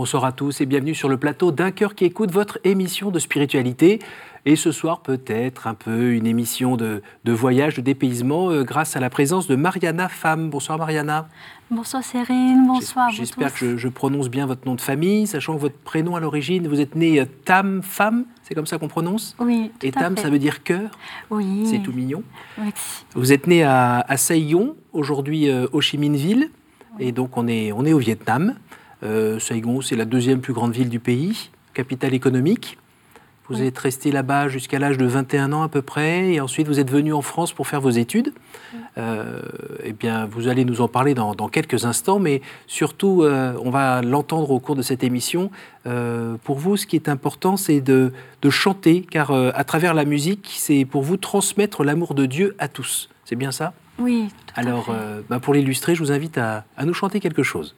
Bonsoir à tous et bienvenue sur le plateau d'un cœur qui écoute votre émission de spiritualité. Et ce soir, peut-être un peu une émission de, voyage, de dépaysement, euh, grâce à la présence de Mariana Femme. Bonsoir Mariana. Bonsoir Cérine, bonsoir. J'espère que je, prononce bien votre nom de famille, sachant que votre prénom à l'origine, vous êtes née euh, Tam Femme, c'est comme ça qu'on prononce Oui. Tout Et Tam, ça veut dire cœur Oui. C'est tout mignon. Merci. Vous êtes née à, à Saigon, aujourd'hui euh, Ho Chi Minh Ville, et donc on est, on est au Vietnam. Euh, Saigon, c'est la deuxième plus grande ville du pays, capitale économique. Vous êtes resté là-bas jusqu'à l'âge de 21 ans à peu près, et ensuite vous êtes venu en France pour faire vos études. Euh, eh bien, vous allez nous en parler dans, quelques instants, mais surtout, euh, on va l'entendre au cours de cette émission. pour vous, ce qui est important, c'est de, chanter, car à travers la musique, c'est pour vous transmettre l'amour de Dieu à tous. C'est bien ça? Oui. Alors, bah, pour l'illustrer, je vous invite à nous chanter quelque chose.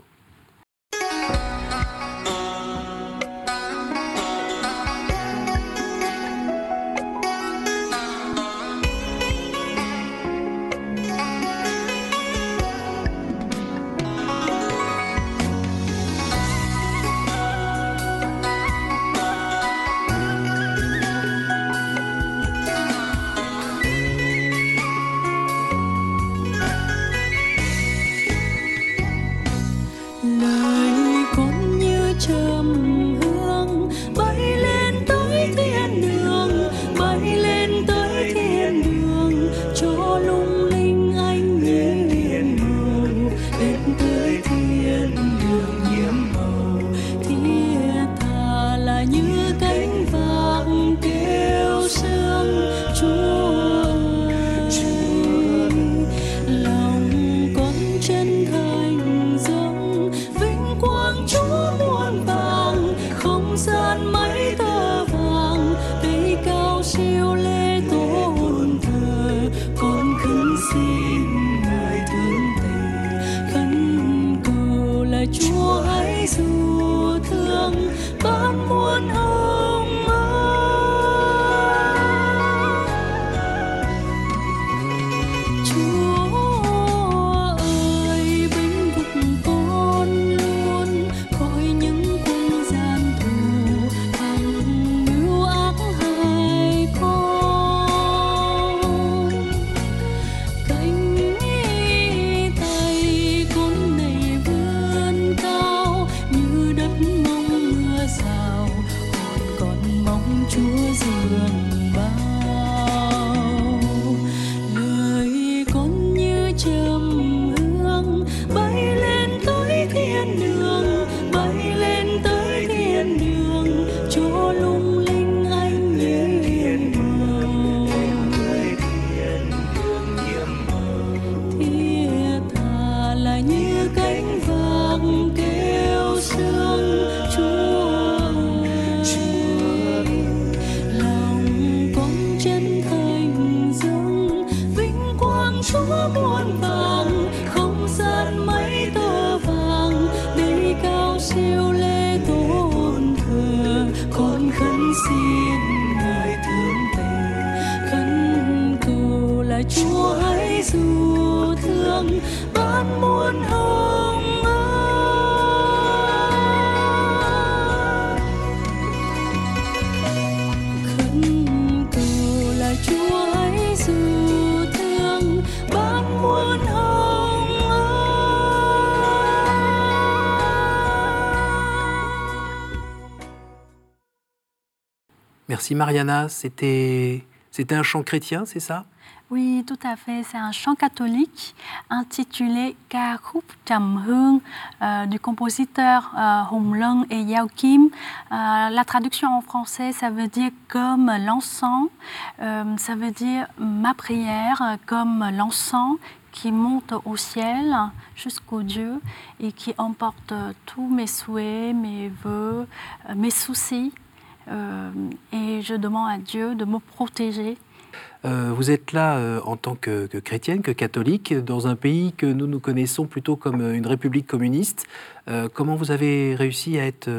Mariana. C'était un chant chrétien, c'est ça? Oui, tout à fait. C'est un chant catholique intitulé Ca khúc trầm hương euh, du compositeur euh, et Yao Kim. Euh, la traduction en français, ça veut dire comme l'encens. ça veut dire ma prière comme l'encens qui monte au ciel jusqu'au Dieu et qui emporte tous mes souhaits, mes voeux, mes soucis. Euh, et je demande à Dieu de me protéger. Euh, vous êtes là euh, en tant que, chrétienne, que catholique, dans un pays que nous nous connaissons plutôt comme une république communiste. comment vous avez réussi à être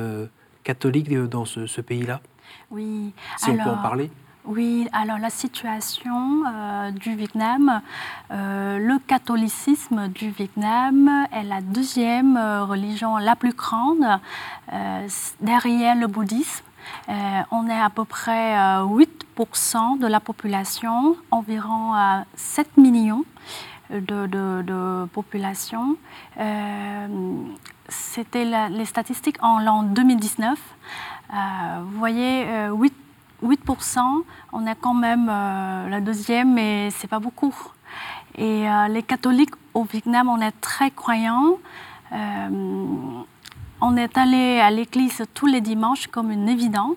catholique dans ce, pays-là? Oui. Si on peut en parler. Oui, alors la situation euh, du Vietnam, euh, le catholicisme du Vietnam est la deuxième euh, religion la plus grande derrière le bouddhisme. On est à peu près 8% de la population, environ 7 millions de, de population. C'était les statistiques en l'an 2019. vous voyez, 8 8%, on est quand même euh, la deuxième, mais c'est pas beaucoup. Et euh, les catholiques au Vietnam, on est très croyants. Euh, on est allé à l'église tous les dimanches comme une évidence.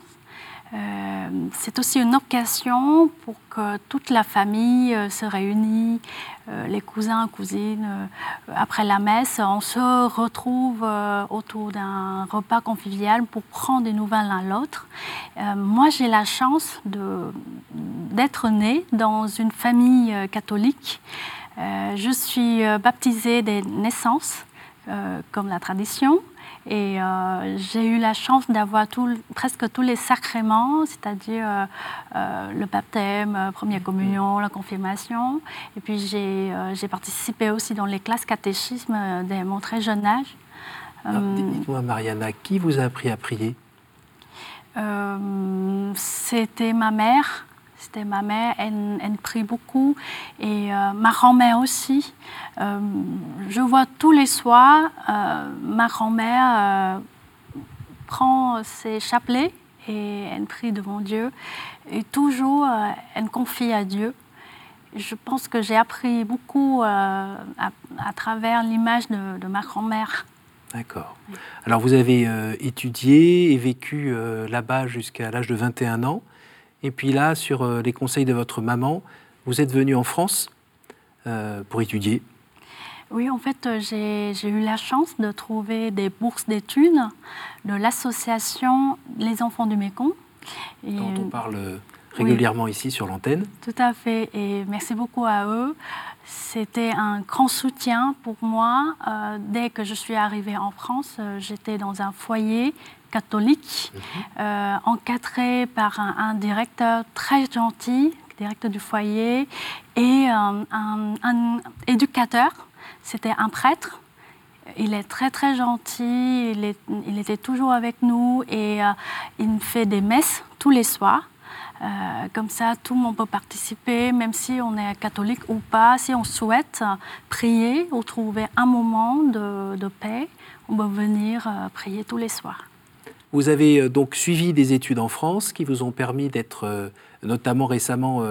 Euh, c'est aussi une occasion pour que toute la famille euh, se réunisse, euh, les cousins, cousines. après la messe, on se retrouve autour d'un repas convivial pour prendre des nouvelles l'un l'autre. moi, j'ai la chance d'être née dans une famille catholique. je suis baptisée des naissances, comme la tradition. Et euh, j'ai eu la chance d'avoir presque tous les sacrements, c'est-à-dire euh, euh, le baptême, première communion, la confirmation. Et puis j'ai participé aussi dans les classes catéchisme dès mon très jeune âge. Dites-moi, Mariana, qui vous a appris à prier? C'était ma mère. C'était ma mère, elle, elle, prie beaucoup. Et ma grand-mère aussi. Euh, je vois tous les soirs euh, ma grand-mère euh, prend ses chapelets et elle prie devant Dieu. Et toujours, elle confie à Dieu. Je pense que j'ai appris beaucoup à, travers l'image de, ma grand-mère. D'accord. Alors vous avez étudié et vécu là-bas jusqu'à l'âge de 21 ans. Et puis là, sur les conseils de votre maman, vous êtes venu en France pour étudier. Oui, en fait, euh, j'ai eu la chance de trouver des bourses d'études de l'association Les Enfants du Mékong. dont on parle régulièrement ici sur l'antenne. Tout à fait, et merci beaucoup à eux. C'était un grand soutien pour moi. Euh, dès que je suis arrivée en France, euh, j'étais dans un foyer catholique, mhm. encadré par un, directeur très gentil, directeur du foyer, et un, un éducateur c'était un prêtre. Il est très très gentil, il, était toujours avec nous et euh, il fait des messes tous les soirs. Euh, comme ça, tout le monde peut participer, même si on est catholique ou pas. Si on souhaite prier ou trouver un moment de, paix, on peut venir euh, prier tous les soirs. Vous avez donc suivi des études en France qui vous ont permis d'être notamment récemment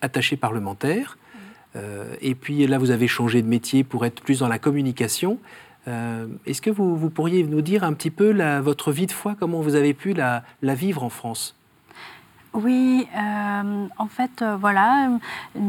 attaché parlementaire. Euh, et puis là, vous avez changé de métier pour être plus dans la communication. Euh, est-ce que vous, pourriez nous dire un petit peu votre vie de foi, comment vous avez pu la, vivre en France? Oui, euh, en fait, voilà,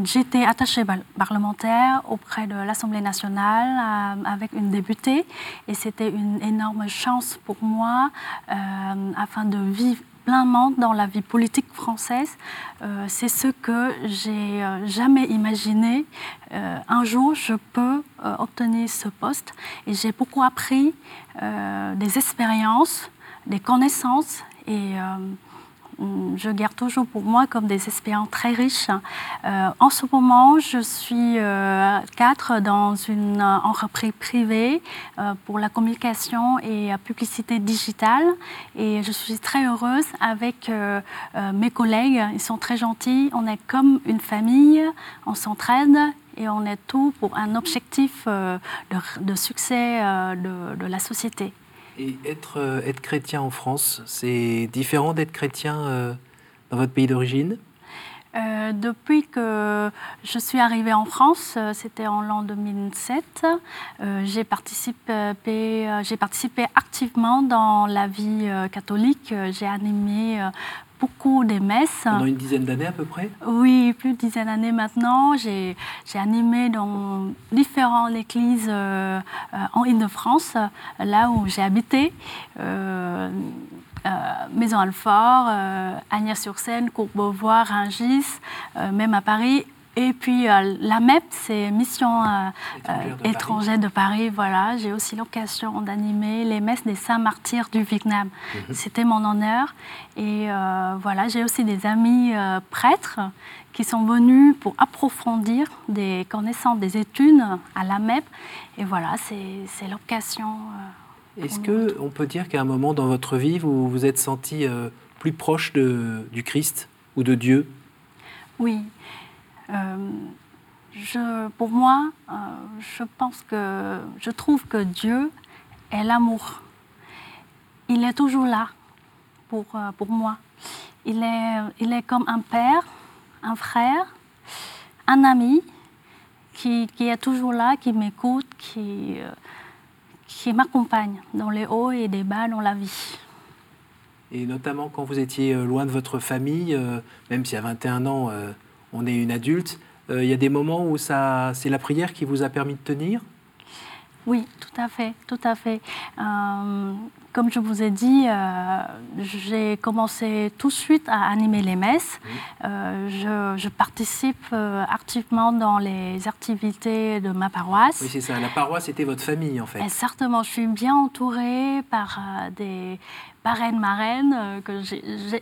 j'étais attachée parlementaire auprès de l'Assemblée nationale avec une députée et c'était une énorme chance pour moi afin de vivre pleinement dans la vie politique française. Euh, c'est ce que j'ai euh, jamais imaginé. Euh, un jour, je peux obtenir ce poste et j'ai beaucoup appris des expériences, des connaissances et je garde toujours pour moi comme des expériences très riches. Euh, en ce moment, je suis euh, cadre dans une entreprise privée euh, pour la communication et la publicité digitale et je suis très heureuse avec mes collègues. Ils sont très gentils. On est comme une famille, on s'entraide et on est tout pour un objectif de, succès de la société. Et être, euh, être chrétien en France, c'est différent d'être chrétien euh, dans votre pays d'origine? Euh, depuis que je suis arrivée en France, c'était en l'an 2007, j'ai participé, j'ai participé activement dans la vie catholique. J'ai animé beaucoup des messes. Pendant une dizaine d'années à peu près Oui, plus de dizaine d'années maintenant. J'ai animé dans différentes églises euh, en Ile-de-France, là où j'ai habité. Euh, euh, Maison Alfort, Agnès-sur-Seine, Courbevoie, Rungis, même à Paris Et puis la MEP, c'est Mission étrangère, de, Paris. Voilà, j'ai aussi l'occasion d'animer les messes des saints martyrs du Vietnam. Mhm. C'était mon honneur. Et voilà, j'ai aussi des amis prêtres qui sont venus pour approfondir des connaissances, des études à la MEP. Et voilà, c'est l'occasion. Est-ce qu'on peut dire qu'à un moment dans votre vie, vous vous êtes senti plus proche de, du Christ ou de Dieu? Oui. Euh, pour moi, euh, je pense que je trouve que Dieu est l'amour. Il est toujours là pour, euh, pour moi. Il est, il est comme un père, un frère, un ami qui, qui est toujours là, qui m'écoute, qui, qui m'accompagne dans les hauts et les bas dans la vie. Et notamment quand vous étiez loin de votre famille, même si à 21 ans, on est une adulte, euh, il y a des moments où ça, c'est la prière qui vous a permis de tenir? Oui, tout à fait, tout à fait. Euh, comme je vous ai dit, euh, j'ai commencé tout de suite à animer les messes. je, participe activement dans les activités de ma paroisse. Oui, c'est ça. La paroisse était votre famille, en fait. certainement. Je suis bien entourée par des parraines marraines, euh, que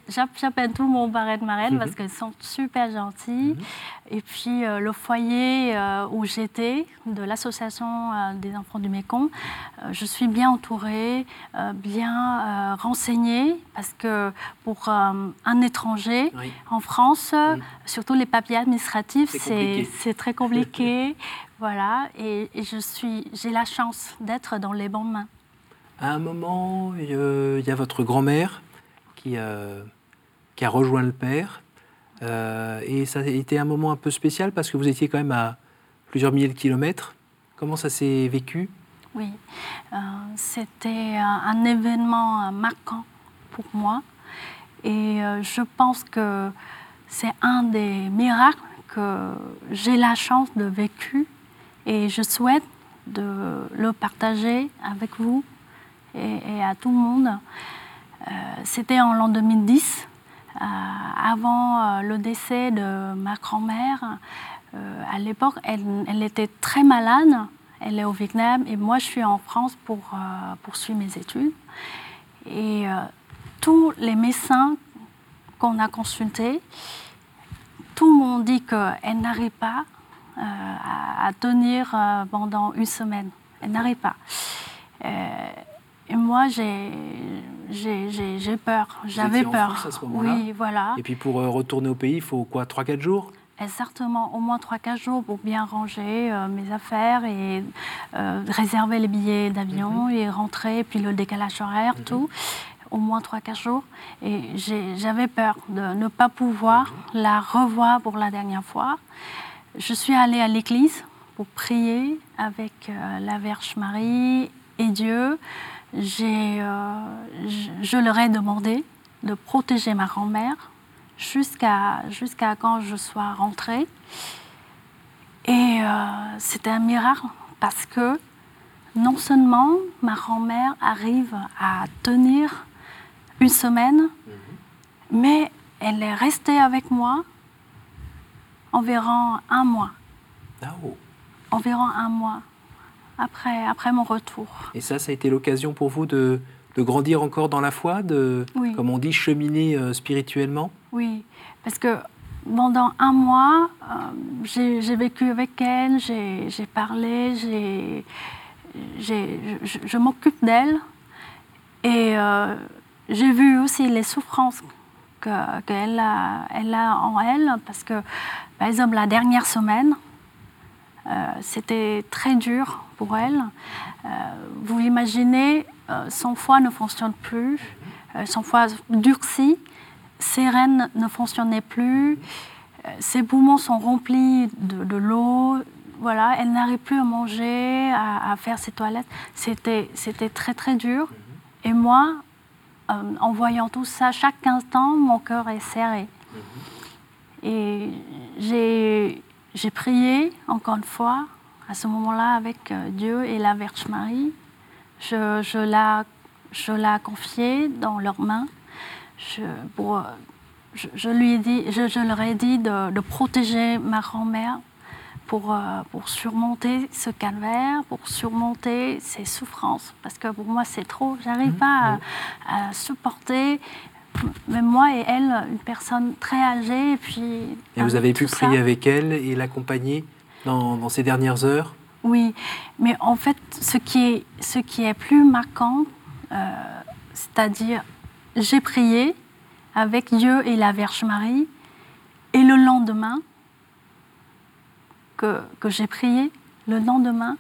j'appelle tout le monde parraine marraine parce mhm. qu'elles sont super gentilles. Mhm. Et puis euh, le foyer euh, où j'étais, de l'association des enfants du Mékong, je suis bien entourée, bien renseignée parce que pour un étranger en France, surtout les papiers administratifs, c'est très compliqué. voilà, et, et je suis, j'ai la chance d'être dans les bonnes mains. À un moment, il y a votre grand-mère qui, euh, qui, a rejoint le père. Euh, et ça a été un moment un peu spécial parce que vous étiez quand même à plusieurs milliers de kilomètres. Comment ça s'est vécu? Oui, euh, c'était un, événement marquant pour moi. Et je pense que c'est un des miracles que j'ai la chance de vécu et je souhaite de le partager avec vous et, à tout le monde. Euh, c'était en l'an 2010, euh, avant euh, le décès de ma grand-mère. à l'époque, elle, était très malade. Elle est au Vietnam et moi, je suis en France pour poursuivre mes études. Et tous les médecins qu'on a consultés, tout le monde dit qu'elle n'arrive pas à, tenir pendant une semaine. Elle n'arrive pas. Et moi, j'ai peur. J'avais peur. à ce oui, voilà. Et puis pour euh, retourner au pays, il faut quoi 3-4 jours? Exactement, au moins 3-4 jours pour bien ranger euh, mes affaires et euh, réserver les billets d'avion mhm. et rentrer, puis le décalage horaire, mhm. tout. Au moins 3-4 jours. Et j'avais peur de ne pas pouvoir mhm. la revoir pour la dernière fois. Je suis allée à l'église pour prier avec la Vierge Marie et Dieu j'ai, euh, je, leur ai demandé de protéger ma grand-mère jusqu'à, jusqu'à quand je sois rentrée. Et euh, c'était un miracle parce que non seulement ma grand-mère arrive à tenir une semaine, mhm. mais elle est restée avec moi environ un mois. Oh. Environ un mois après, après mon retour. Et ça, ça a été l'occasion pour vous de, de, grandir encore dans la foi, de, comme on dit, cheminer euh, spirituellement? Oui, parce que pendant un mois, euh, j'ai vécu avec elle, j'ai parlé, je, m'occupe d'elle. Et euh, j'ai vu aussi les souffrances qu'elle a, elle a en elle, parce que, par exemple, la dernière semaine, euh, c'était très dur pour elle. Vous imaginez, son foie ne fonctionne plus, son foie durci, ses reines ne fonctionnaient plus, ses poumons sont remplis de, l'eau, voilà, elle n'arrive plus à manger, à, faire ses toilettes. C'était, c'était très très dur. Et moi, en voyant tout ça, chaque instant, mon cœur est serré. Et j'ai j'ai prié encore une fois, à ce moment-là, avec euh, Dieu et la Vierge Marie. Je, je, la, je confiée dans leurs mains. Je, pour, je, lui ai dit, je, leur ai dit de, protéger ma grand-mère pour, euh, pour surmonter ce calvaire, pour surmonter ses souffrances. Parce que pour moi, c'est trop. J'arrive mmh, pas à, supporter même moi et elle, une personne très âgée. Et, puis, et vous avez pu prier avec elle et l'accompagner dans, dans, ces dernières heures? Oui, mais en fait, ce qui est, ce qui est plus marquant, euh, c'est-à-dire, j'ai prié, avec Dieu et la Vierge Marie. Et le lendemain, que, que j'ai prié, le lendemain,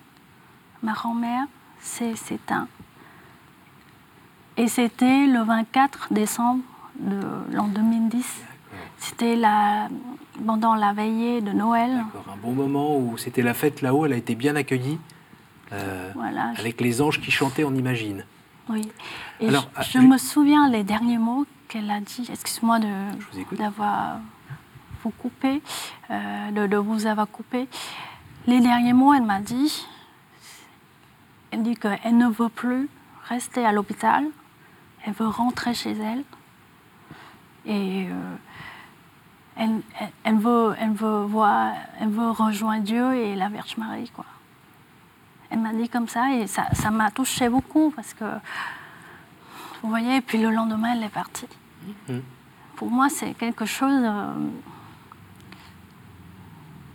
ma grand-mère s'est éteinte. Et c'était le 24 décembre de l'an 2010. C'était la, pendant la veillée de Noël. Un bon moment où c'était la fête là-haut, elle a été bien accueillie. Euh, voilà, avec les anges qui chantaient, on imagine. Oui. Et je, ah, me souviens les derniers mots qu'elle a dit. Excuse-moi d'avoir vous coupé, euh, de, vous avoir coupé. Les derniers mots, elle m'a dit, elle dit qu'elle ne veut plus rester à l'hôpital, elle veut rentrer chez elle. Et euh, elle, elle, veut, elle, veut voir, elle veut rejoindre Dieu et la Vierge Marie. Quoi. Elle m'a dit comme ça et ça m'a touché beaucoup parce que, vous voyez, et puis le lendemain, elle est partie. Mhm. Pour moi, c'est quelque chose de euh,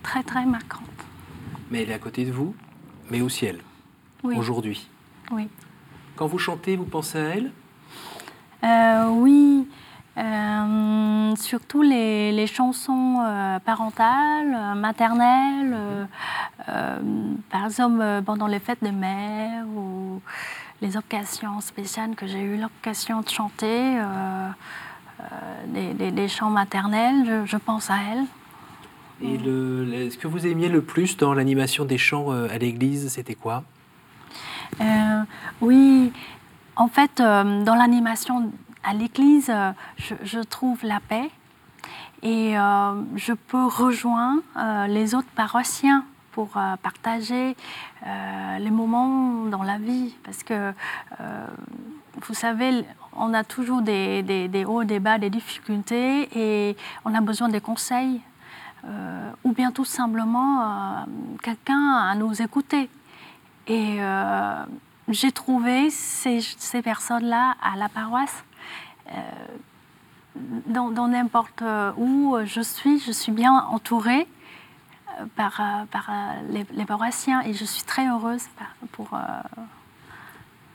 très, très marquant. Mais elle est à côté de vous, mais au ciel, aujourd'hui. Oui. Quand vous chantez, vous pensez à elle? Euh, Oui. Euh, surtout les, les chansons parentales, maternelles, par exemple pendant les fêtes de mères ou les occasions spéciales que j'ai eu l'occasion de chanter, euh, euh, des, chants maternels, je, pense à elle. Et le, ce que vous aimiez le plus dans l'animation des chants euh, à l'église, c'était quoi? Oui, en fait, dans l'animation à l'église, je, je, trouve la paix. Et je peux rejoindre les autres paroissiens pour euh, partager euh, les moments dans la vie. Parce que, euh, vous savez, on a toujours des, hauts, des bas, des difficultés et on a besoin des conseils. ou bien tout simplement quelqu'un à nous écouter. Et j'ai trouvé ces, ces personnes-là à la paroisse. dans n'importe où je suis, je suis bien entourée par, euh, par euh, les, paroissiens et je suis très heureuse pour. Euh,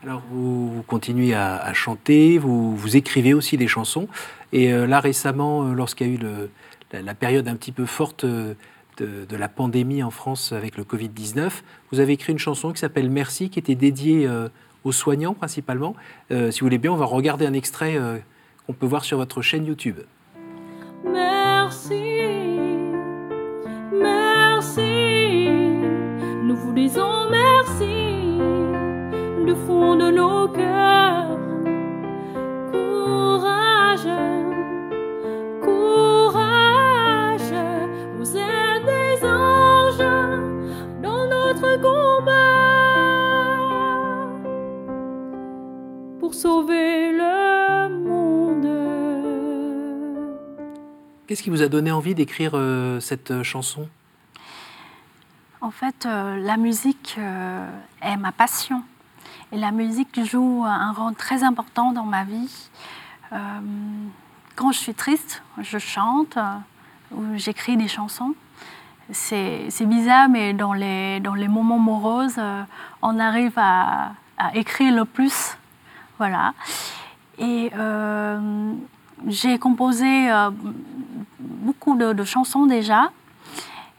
Alors vous, continuez à, chanter, vous, vous, écrivez aussi des chansons et là récemment, lorsqu'il y a eu le, la, période un petit peu forte de, de, la pandémie en France avec le Covid-19, vous avez écrit une chanson qui s'appelle Merci, qui était dédiée aux soignants principalement. si vous voulez bien, on va regarder un extrait qu'on peut voir sur votre chaîne YouTube. Merci. Nous vous disons merci du fond de nos cœurs. Courage, courage, vous êtes des anges dans notre combat pour sauver Qu'est-ce qui vous a donné envie d'écrire euh, cette chanson? En fait, euh, la musique euh, est ma passion. Et la musique joue un rôle très important dans ma vie. Euh, quand je suis triste, je chante ou j'écris des chansons. C'est bizarre, mais dans les, dans les moments moroses, on arrive à, écrire le plus. Voilà. Et j'ai composé beaucoup de, chansons déjà.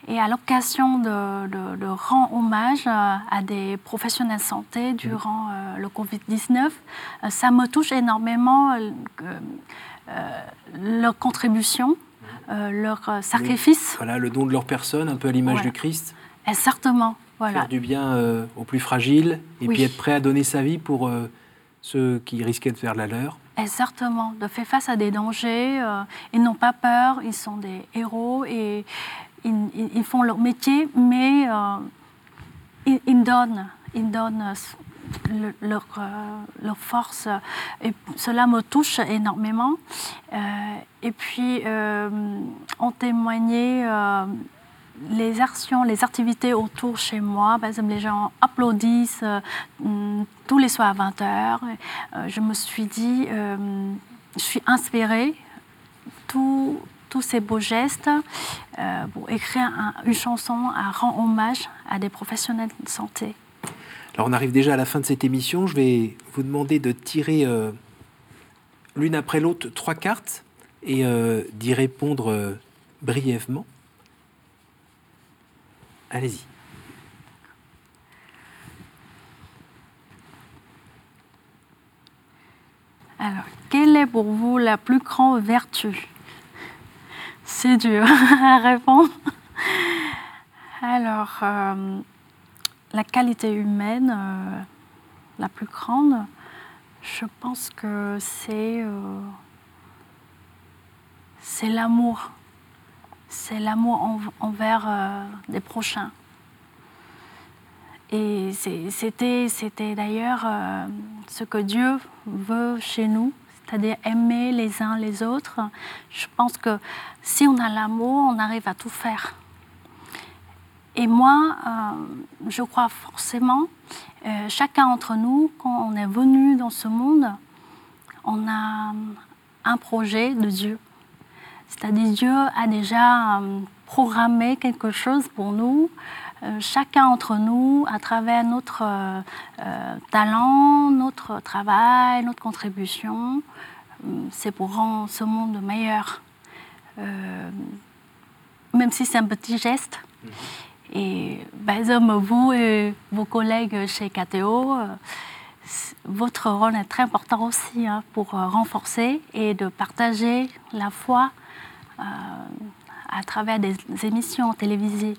Et à l'occasion de, rendre hommage euh, à des professionnels de santé durant euh, le Covid-19, euh, ça me touche énormément leur contribution, leur sacrifice. voilà, le don de leur personne, un peu à l'image du Christ. Exactement. Voilà. Faire du bien aux plus fragiles et puis être prêt à donner sa vie pour ceux qui risquaient de faire la leur. Exactement, de faire face à des dangers. ils n'ont pas peur, ils sont des héros et ils, font leur métier, mais euh, ils, donnent, ils donnent leur, leur, force. Et cela me touche énormément. et puis, ont témoigné les actions, les activités autour chez moi. Par exemple, les gens applaudissent mm, tous les soirs à 20h. je me suis dit, je suis inspirée. Tout, tous ces beaux gestes euh, pour écrire une chanson à rendre hommage à des professionnels de santé. Alors on arrive déjà à la fin de cette émission. Je vais vous demander de tirer euh, l'une après l'autre trois cartes et euh, d'y répondre brièvement. Allez-y. Alors, quelle est pour vous la plus grande vertu? C'est dur à répondre. Alors, euh, la qualité humaine, euh, la plus grande, je pense que c'est euh, c'est l'amour. C'est l'amour envers des prochains. Et c'était d'ailleurs ce que Dieu veut chez nous c'est-à-dire aimer les uns les autres. Je pense que si on a l'amour, on arrive à tout faire. Et moi, euh, je crois forcément, euh, chacun d'entre nous, quand on est venu dans ce monde, on a un projet de Dieu. C'est-à-dire Dieu a déjà euh, programmé quelque chose pour nous. chacun d'entre nous, à travers notre talent, notre travail, notre contribution, c'est pour rendre ce monde meilleur. Euh, même si c'est un petit geste. Mhm. Et exemple, vous et vos collègues chez KTO, euh, votre rôle est très important aussi hein, pour euh, renforcer et de partager la foi à travers des émissions télévisées.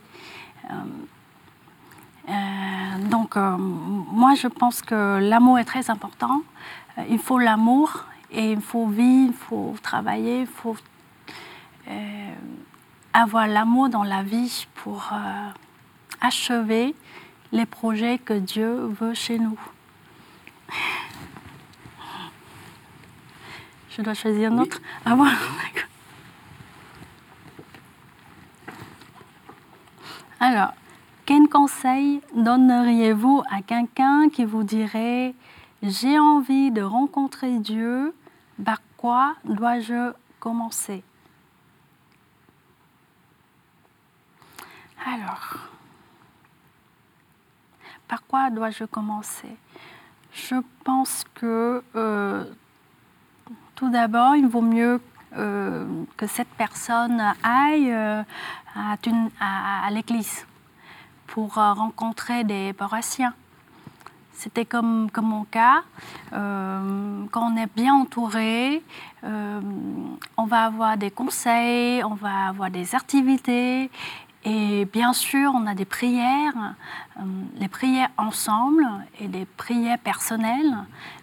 donc, moi, je pense que l'amour est très important. il faut l'amour et il faut vivre, il faut travailler, il faut euh, avoir l'amour dans la vie pour euh, achever les projets que Dieu veut chez nous. Je dois choisir un autre? Ah bon Alors, quel conseil donneriez-vous à quelqu'un qui vous dirait j'ai envie de rencontrer Dieu par quoi dois-je commencer? Alors, par quoi dois-je commencer? Je pense que euh, tout d'abord, il vaut mieux euh, que cette personne aille euh, à, l'église pour rencontrer des paroissiens c'était comme, mon cas. Euh, quand on est bien entouré, euh, on va avoir des conseils, on va avoir des activités. Et bien sûr, on a des prières, euh, les prières ensemble et des prières personnelles.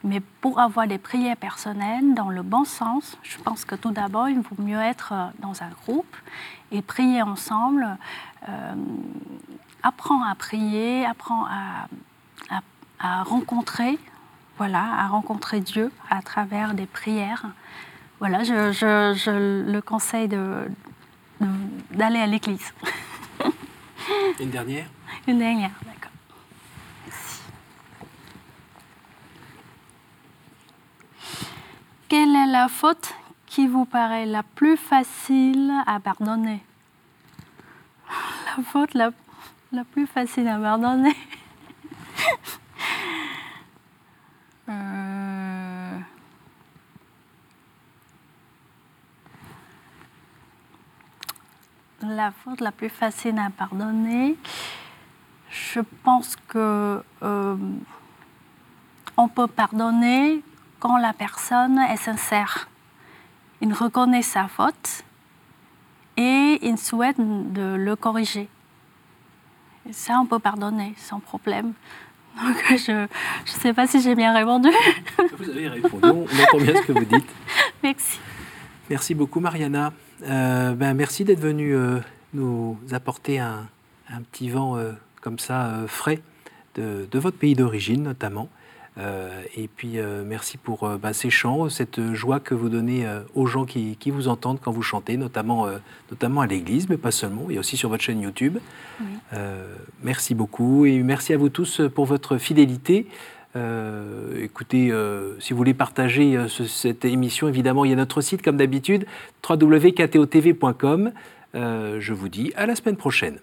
Mais pour avoir des prières personnelles dans le bon sens, je pense que tout d'abord, il vaut mieux être dans un groupe et prier ensemble. apprends à prier, apprends à à rencontrer, voilà, à rencontrer Dieu à travers des prières. Voilà, je, je, le conseille de, d'aller à l'église. Une dernière? Une dernière, d'accord. Merci. Quelle est la faute qui vous paraît la plus facile à pardonner? La faute la, plus facile à pardonner? Euh, la faute la plus facile à pardonner, je pense que euh, on peut pardonner quand la personne est sincère. Il reconnaît sa faute et il souhaite de le corriger. ça, on peut pardonner sans problème. Donc, je ne sais pas si j'ai bien répondu. Vous avez répondu, on entend bien ce que vous dites. Merci. Merci beaucoup, Mariana. Euh, ben, merci d'être venue euh, nous apporter un, un petit vent euh, comme ça, frais, de, de, votre pays d'origine notamment. et puis merci pour bah, ces chants, cette joie que vous donnez aux gens qui, qui, vous entendent quand vous chantez, notamment, notamment à l'église, mais pas seulement, et aussi sur votre chaîne YouTube. merci beaucoup et merci à vous tous pour votre fidélité. Euh, écoutez, euh, si vous voulez partager euh, cette émission, évidemment, il y a notre site, comme d'habitude, www.ktotv.com. je vous dis à la semaine prochaine.